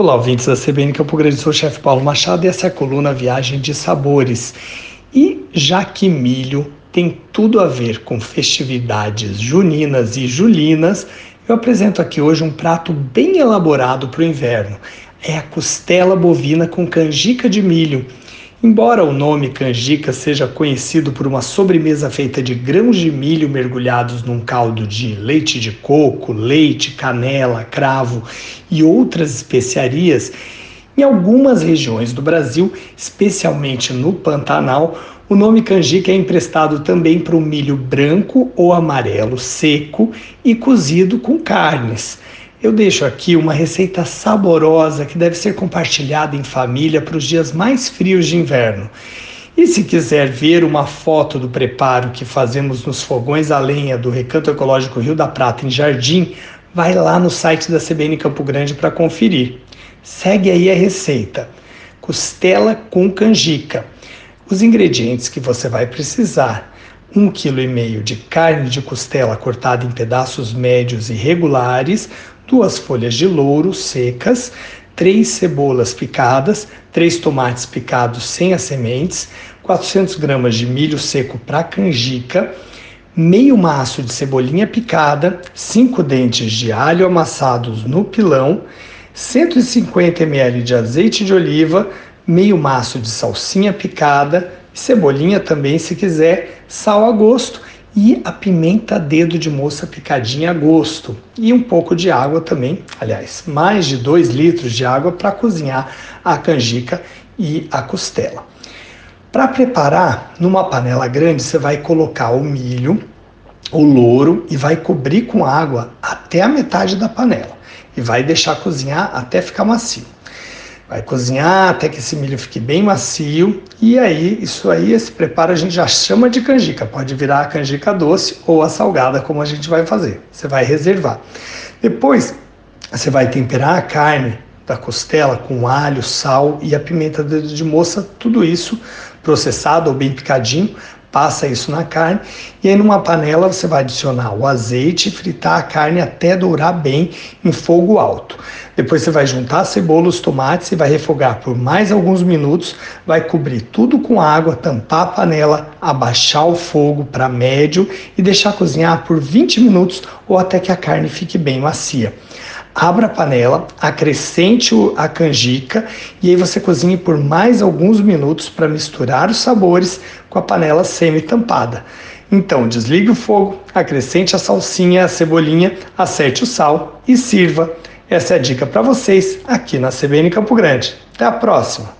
Olá, ouvintes da CBN Campo Grande, sou o chefe Paulo Machado e essa é a coluna Viagem de Sabores. E já que milho tem tudo a ver com festividades juninas e julinas, eu apresento aqui hoje um prato bem elaborado para o inverno. É a costela bovina com canjica de milho. Embora o nome canjica seja conhecido por uma sobremesa feita de grãos de milho mergulhados num caldo de leite de coco, leite, canela, cravo e outras especiarias, em algumas regiões do Brasil, especialmente no Pantanal, o nome canjica é emprestado também para o milho branco ou amarelo seco e cozido com carnes. Eu deixo aqui uma receita saborosa que deve ser compartilhada em família para os dias mais frios de inverno. E se quiser ver uma foto do preparo que fazemos nos fogões a lenha do Recanto Ecológico Rio da Prata, em Jardim, vai lá no site da CBN Campo Grande para conferir. Segue aí a receita: costela com canjica. Os ingredientes que você vai precisar: 1,5 kg de carne de costela cortada em pedaços médios e regulares, duas folhas de louro secas, três cebolas picadas, três tomates picados sem as sementes, 400 gramas de milho seco para canjica, meio maço de cebolinha picada, cinco dentes de alho amassados no pilão, 150 ml de azeite de oliva, meio maço de salsinha picada, cebolinha também se quiser, sal a gosto e a pimenta dedo de moça picadinha a gosto e um pouco de água também, aliás, mais de 2 litros de água para cozinhar a canjica e a costela. Para preparar, numa panela grande, você vai colocar o milho, o louro e vai cobrir com água até a metade da panela e vai deixar cozinhar até ficar macio. Vai cozinhar até que esse milho fique bem macio e aí isso aí esse preparo a gente já chama de canjica. Pode virar a canjica doce ou a salgada como a gente vai fazer. Você vai reservar. Depois você vai temperar a carne da costela com alho, sal e a pimenta de moça, tudo isso processado ou bem picadinho passa isso na carne e aí numa panela você vai adicionar o azeite e fritar a carne até dourar bem em fogo alto. Depois você vai juntar a cebola, os tomates e vai refogar por mais alguns minutos, vai cobrir tudo com água, tampar a panela, abaixar o fogo para médio e deixar cozinhar por 20 minutos ou até que a carne fique bem macia. Abra a panela, acrescente a canjica e aí você cozinhe por mais alguns minutos para misturar os sabores com a panela semi-tampada. Então, desligue o fogo, acrescente a salsinha, a cebolinha, acerte o sal e sirva. Essa é a dica para vocês aqui na CBN Campo Grande. Até a próxima!